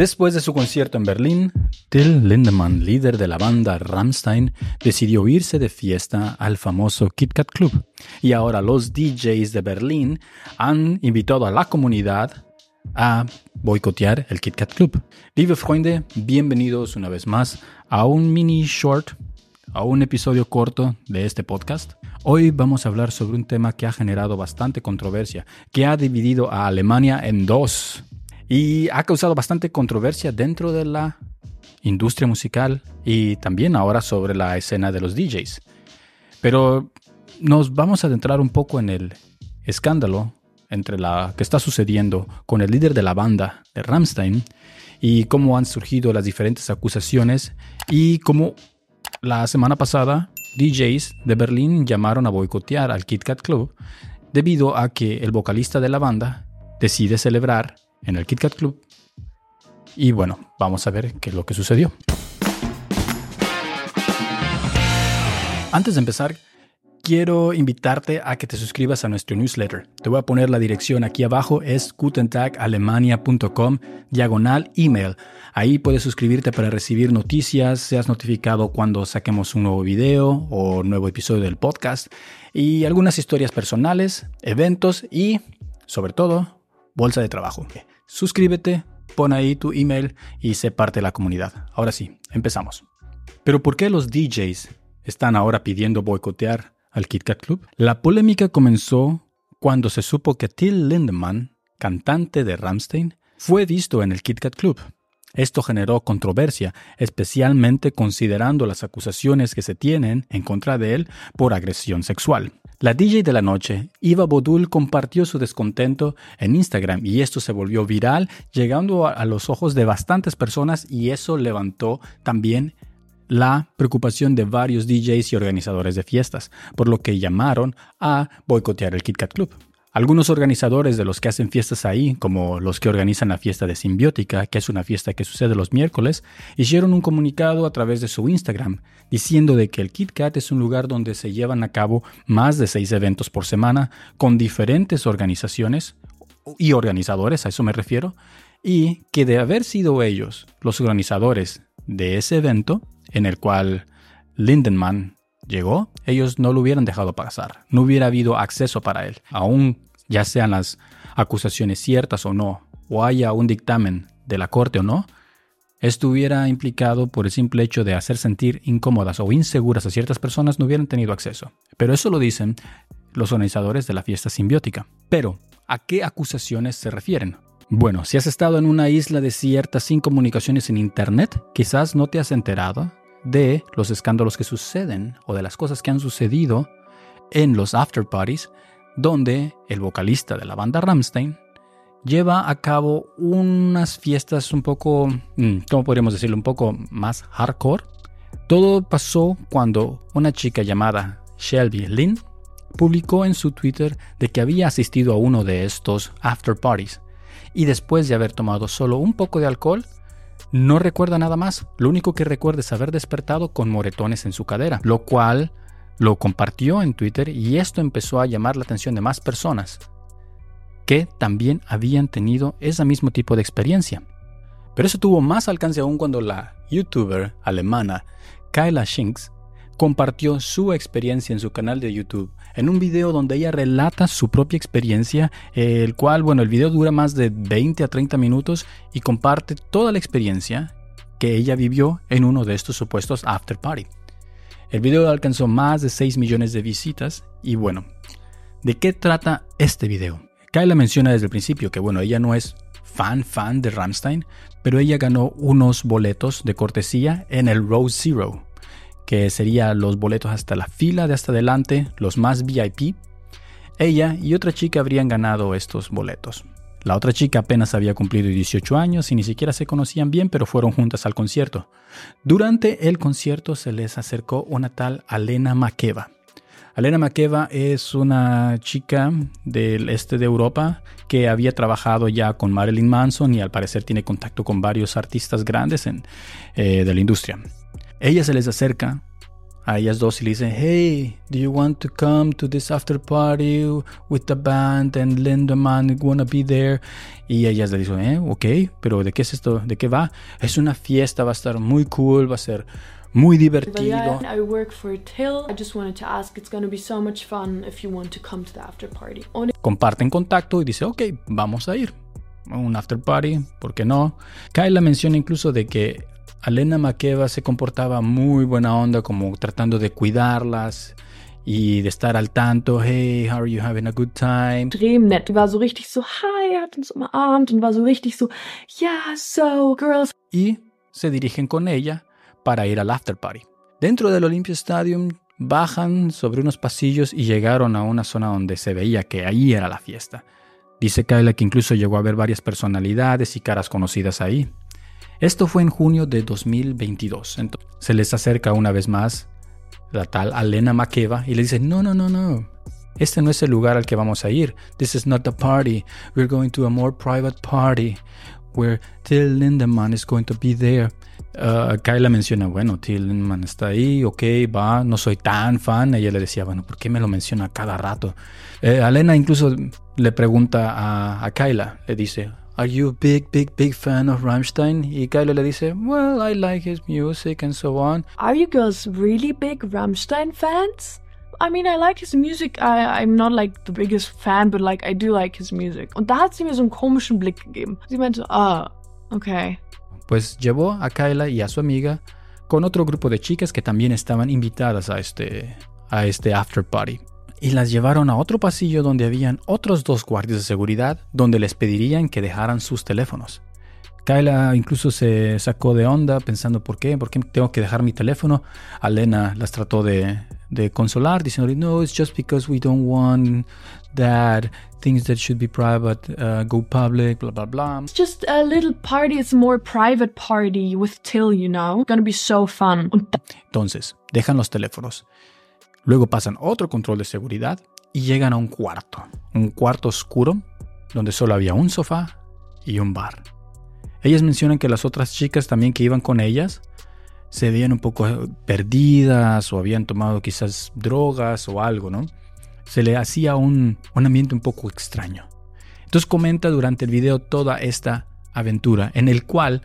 Después de su concierto en Berlín, Till Lindemann, líder de la banda Rammstein, decidió irse de fiesta al famoso Kit Kat Club. Y ahora los DJs de Berlín han invitado a la comunidad a boicotear el Kit Kat Club. Liebe Freunde, bienvenidos una vez más a un mini short, a un episodio corto de este podcast. Hoy vamos a hablar sobre un tema que ha generado bastante controversia, que ha dividido a Alemania en dos y ha causado bastante controversia dentro de la industria musical y también ahora sobre la escena de los DJs. Pero nos vamos a adentrar un poco en el escándalo entre la que está sucediendo con el líder de la banda de Rammstein y cómo han surgido las diferentes acusaciones y cómo la semana pasada DJs de Berlín llamaron a boicotear al Kit Kat Club debido a que el vocalista de la banda decide celebrar en el KitKat Club. Y bueno, vamos a ver qué es lo que sucedió. Antes de empezar, quiero invitarte a que te suscribas a nuestro newsletter. Te voy a poner la dirección aquí abajo, es gutentagalemania.com diagonal email. Ahí puedes suscribirte para recibir noticias, seas notificado cuando saquemos un nuevo video o nuevo episodio del podcast y algunas historias personales, eventos y, sobre todo, bolsa de trabajo. Suscríbete, pon ahí tu email y sé parte de la comunidad. Ahora sí, empezamos. Pero ¿por qué los DJs están ahora pidiendo boicotear al Kit Kat Club? La polémica comenzó cuando se supo que Till Lindemann, cantante de Rammstein, fue visto en el Kit Kat Club. Esto generó controversia, especialmente considerando las acusaciones que se tienen en contra de él por agresión sexual. La DJ de la noche, Iva Bodul, compartió su descontento en Instagram y esto se volvió viral, llegando a, los ojos de bastantes personas y eso levantó también la preocupación de varios DJs y organizadores de fiestas, por lo que llamaron a boicotear el Kit Kat Club. Algunos organizadores de los que hacen fiestas ahí, como los que organizan la fiesta de Simbiótica, que es una fiesta que sucede los miércoles, hicieron un comunicado a través de su Instagram diciendo de que el KitKat es un lugar donde se llevan a cabo más de seis eventos por semana con diferentes organizaciones y organizadores, a eso me refiero, y que de haber sido ellos los organizadores de ese evento en el cual Lindenman llegó, ellos no lo hubieran dejado pasar, no hubiera habido acceso para él, aún ya sean las acusaciones ciertas o no, o haya un dictamen de la corte o no, estuviera implicado por el simple hecho de hacer sentir incómodas o inseguras a ciertas personas no hubieran tenido acceso. Pero eso lo dicen los organizadores de la fiesta simbiótica. Pero, ¿a qué acusaciones se refieren? Bueno, si has estado en una isla desierta sin comunicaciones en Internet, quizás no te has enterado de los escándalos que suceden o de las cosas que han sucedido en los after parties, donde el vocalista de la banda Rammstein lleva a cabo unas fiestas un poco, mm, ¿cómo podríamos decirlo? Un poco más hardcore. Todo pasó cuando una chica llamada Shelby Lynn publicó en su Twitter de que había asistido a uno de estos after parties y después de haber tomado solo un poco de alcohol, no recuerda nada más, lo único que recuerda es haber despertado con moretones en su cadera, lo cual lo compartió en Twitter y esto empezó a llamar la atención de más personas que también habían tenido ese mismo tipo de experiencia. Pero eso tuvo más alcance aún cuando la youtuber alemana Kyla Shinks compartió su experiencia en su canal de YouTube en un video donde ella relata su propia experiencia, el cual, bueno, el video dura más de 20 a 30 minutos y comparte toda la experiencia que ella vivió en uno de estos supuestos after party. El video alcanzó más de 6 millones de visitas y bueno, ¿de qué trata este video? Kyla menciona desde el principio que bueno, ella no es fan fan de Ramstein, pero ella ganó unos boletos de cortesía en el Row Zero, que serían los boletos hasta la fila de hasta adelante, los más VIP. Ella y otra chica habrían ganado estos boletos. La otra chica apenas había cumplido 18 años y ni siquiera se conocían bien, pero fueron juntas al concierto. Durante el concierto se les acercó una tal Alena Makeva. Alena Makeva es una chica del este de Europa que había trabajado ya con Marilyn Manson y al parecer tiene contacto con varios artistas grandes eh, de la industria. Ella se les acerca a ellas dos y le dice, hey, do you want to come to this after party with the band and Lindemann wanna be there? Y ellas le dicen, eh, ok, pero ¿de qué es esto? ¿De qué va? Es una fiesta, va a estar muy cool, va a ser muy divertido. I work for Till. I just wanted to ask, it's going to be so much fun if you want to come to the after party. Comparten contacto y dice, ok, vamos a ir. Un after party, ¿por qué no? Kyla menciona incluso de que Alena Makeva se comportaba muy buena onda, como tratando de cuidarlas y de estar al tanto, hey, how are you having a good time? Extrem nett. Die war so richtig so, hi, hat uns umarmt und war so richtig so, yeah, so, girls. Y se dirigen con ella para ir al after party. Dentro del Olympia Stadium bajan sobre unos pasillos y llegaron a una zona donde se veía que ahí era la fiesta. Dice Kyla que incluso llegó a ver varias personalidades y caras conocidas ahí. Esto fue en junio de 2022. Entonces, se les acerca una vez más la tal Alena Makeva y le dice, no, no, no, no. Este no es el lugar al que vamos a ir. This is not the party. We're going to a more private party where Till Lindemann is going to be there. Uh, Kyla menciona, bueno, Till Lindemann está ahí, ok, va, no soy tan fan. Ella le decía, bueno, ¿por qué me lo menciona cada rato? Eh, Alena incluso le pregunta a Kyla, le dice, Are you a big, big, big fan of Rammstein? Y Kyla le dice, Well, I like his music and so on. Are you girls really big Rammstein fans? I mean, I like his music. I, I'm not like the biggest fan, but like I do like his music. Und da hat sie mir so einen komischen Blick gegeben. Sie meinte, ah, okay. Pues llevó a Kyla y a su amiga con otro grupo de chicas que también estaban invitadas a este, a este after party y las llevaron a otro pasillo donde habían otros dos guardias de seguridad donde les pedirían que dejaran sus teléfonos. Kyla incluso se sacó de onda pensando por qué, por qué tengo que dejar mi teléfono. Alena las trató de, de consolar diciendo, no, it's just because we don't want that things that should be private uh, go public, blah blah blah. It's just a little party, it's more private party with Till, you know. It's gonna be so fun. Entonces, dejan los teléfonos. Luego pasan otro control de seguridad y llegan a un cuarto, un cuarto oscuro donde solo había un sofá y un bar. Ellas mencionan que las otras chicas también que iban con ellas se veían un poco perdidas o habían tomado quizás drogas o algo, ¿no? Se le hacía un, un ambiente un poco extraño. Entonces comenta durante el video toda esta aventura en el cual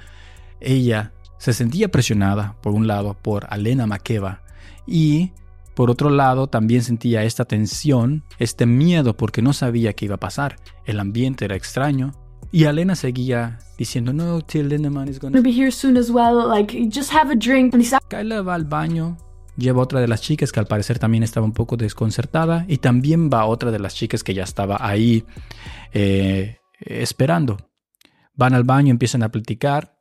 ella se sentía presionada, por un lado, por Alena Makeva y por otro lado, también sentía esta tensión, este miedo porque no sabía qué iba a pasar. El ambiente era extraño. Y Alena seguía diciendo, no, Till Lindemann is gonna be here soon as well, like, just have a drink. Kyla va al baño, lleva otra de las chicas que al parecer también estaba un poco desconcertada y también va otra de las chicas que ya estaba ahí eh, esperando. Van al baño, empiezan a platicar.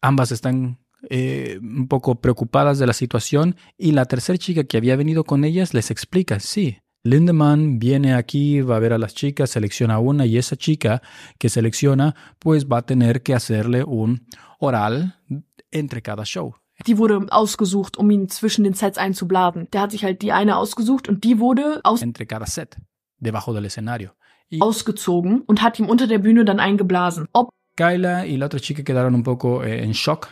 Ambas están eh, un poco preocupadas de la situación y la tercera chica que había venido con ellas les explica, sí, Lindemann viene aquí, va a ver a las chicas, selecciona una y esa chica que selecciona pues va a tener que hacerle un oral entre cada show. Die wurde ausgesucht, um ihn zwischen den Sets einzubladen. Der hat sich halt die eine ausgesucht und die wurde aus entre cada set, debajo del escenario. Y ausgezogen und hat ihm unter der Bühne dann eingeblasen. Ob Kyla y la otra chica quedaron un poco eh, en shock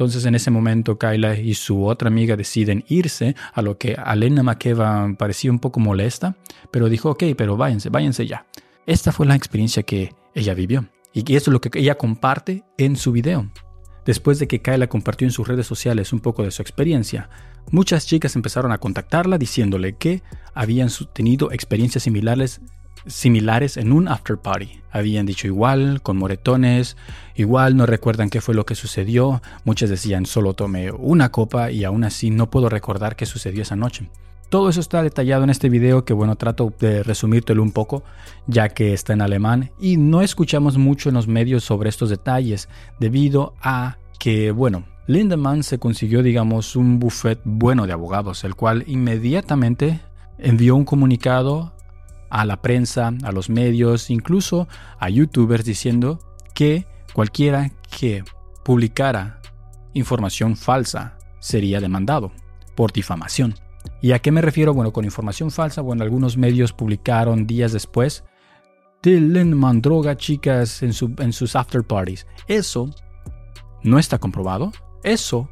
entonces en ese momento Kyla y su otra amiga deciden irse, a lo que Alena Makeva parecía un poco molesta, pero dijo, ok, pero váyanse, váyanse ya. Esta fue la experiencia que ella vivió y eso es lo que ella comparte en su video. Después de que Kyla compartió en sus redes sociales un poco de su experiencia, muchas chicas empezaron a contactarla diciéndole que habían tenido experiencias similares similares en un after party. Habían dicho igual, con moretones, igual no recuerdan qué fue lo que sucedió. Muchas decían solo tomé una copa y aún así no puedo recordar qué sucedió esa noche. Todo eso está detallado en este video que bueno trato de resumírtelo un poco ya que está en alemán y no escuchamos mucho en los medios sobre estos detalles debido a que bueno Lindemann se consiguió digamos un buffet bueno de abogados el cual inmediatamente envió un comunicado a la prensa, a los medios, incluso a youtubers diciendo que cualquiera que publicara información falsa sería demandado por difamación. ¿Y a qué me refiero? Bueno, con información falsa, bueno, algunos medios publicaron días después, Dylan droga chicas en, en sus after parties. Eso no está comprobado. Eso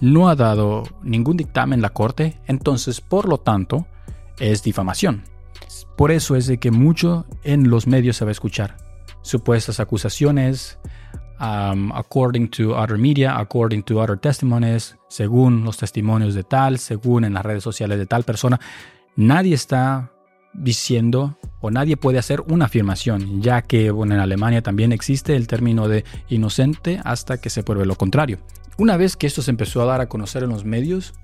no ha dado ningún dictamen la corte, entonces por lo tanto es difamación. Por eso es de que mucho en los medios se va a escuchar supuestas acusaciones, um, according to other media, according to other testimonies, según los testimonios de tal, según en las redes sociales de tal persona. Nadie está diciendo o nadie puede hacer una afirmación, ya que en Alemania también existe el término de inocente hasta que se pruebe lo contrario. Una vez que esto se empezó a dar a conocer en los medios,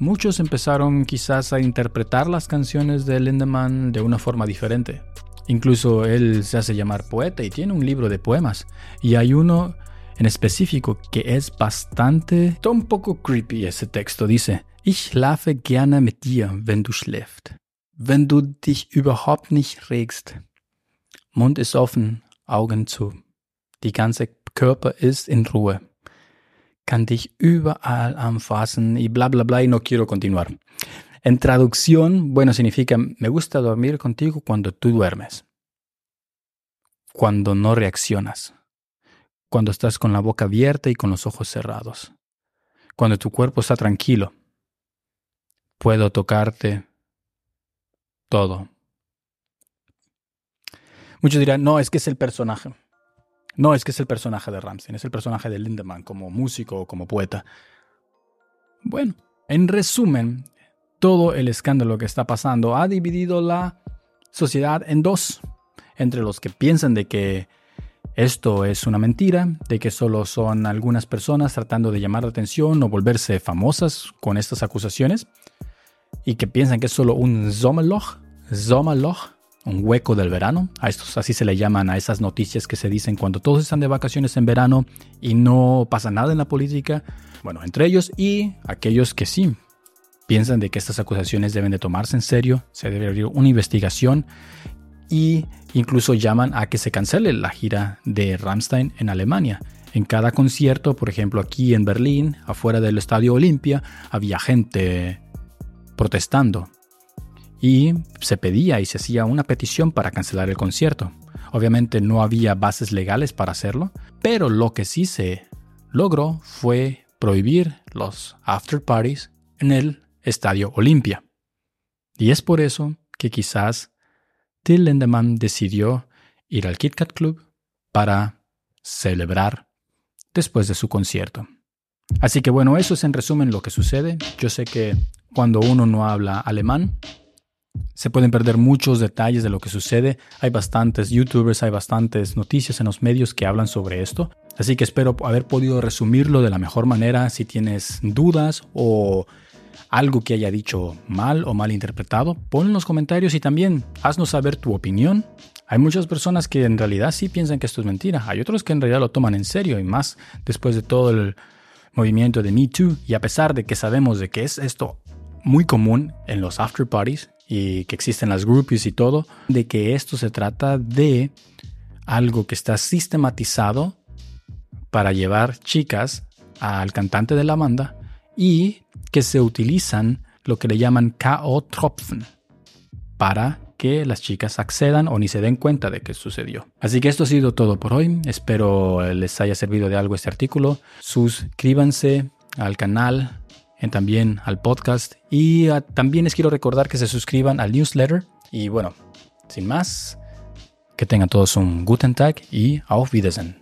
muchos empezaron quizás a interpretar las canciones de Lindemann de una forma diferente. Incluso él se hace llamar poeta y tiene un libro de poemas. Y hay uno en específico que es bastante, está un poco creepy ese texto. Dice, Ich schlafe gerne mit dir, wenn du schläfst. Wenn du dich überhaupt nicht regst. Mund ist offen, Augen zu. Die ganze Körper ist in Ruhe. Kann dich überall anfassen y bla bla bla y no quiero continuar. En traducción, bueno, significa me gusta dormir contigo cuando tú duermes, cuando no reaccionas, cuando estás con la boca abierta y con los ojos cerrados, cuando tu cuerpo está tranquilo. Puedo tocarte todo. Muchos dirán, no, es que es el personaje. No, es que es el personaje de Ramsey, es el personaje de Lindemann como músico o como poeta. Bueno, en resumen, todo el escándalo que está pasando ha dividido la sociedad en dos, entre los que piensan de que esto es una mentira, de que solo son algunas personas tratando de llamar la atención o volverse famosas con estas acusaciones, y que piensan que es solo un Sommerloch, Sommerloch, un hueco del verano. A estos así se le llaman a esas noticias que se dicen cuando todos están de vacaciones en verano y no pasa nada en la política. Bueno, entre ellos y aquellos que sí piensan de que estas acusaciones deben de tomarse en serio, se debe abrir una investigación y incluso llaman a que se cancele la gira de Rammstein en Alemania. En cada concierto, por ejemplo aquí en Berlín, afuera del Estadio Olimpia, había gente protestando y se pedía y se hacía una petición para cancelar el concierto. Obviamente no había bases legales para hacerlo, pero lo que sí se logró fue prohibir los after parties en el Estadio Olimpia. Y es por eso que quizás Till Lindemann decidió ir al Kit Kat Club para celebrar después de su concierto. Así que bueno, eso es en resumen lo que sucede. Yo sé que cuando uno no habla alemán, se pueden perder muchos detalles de lo que sucede. Hay bastantes youtubers, hay bastantes noticias en los medios que hablan sobre esto. Así que espero haber podido resumirlo de la mejor manera. Si tienes dudas o algo que haya dicho mal o mal interpretado, pon en los comentarios y también haznos saber tu opinión. Hay muchas personas que en realidad sí piensan que esto es mentira, hay otros que en realidad lo toman en serio y más después de todo el movimiento de Me Too y a pesar de que sabemos de que es esto muy común en los after parties y que existen las groupies y todo, de que esto se trata de algo que está sistematizado para llevar chicas al cantante de la banda y que se utilizan lo que le llaman K.O.-Tropfen para que las chicas accedan o ni se den cuenta de que sucedió. Así que esto ha sido todo por hoy. Espero les haya servido de algo este artículo. Suscríbanse al canal, y también al podcast y ah, también les quiero recordar que se suscriban al newsletter. Y bueno, sin más, que tengan todos un guten Tag y auf Wiedersehen.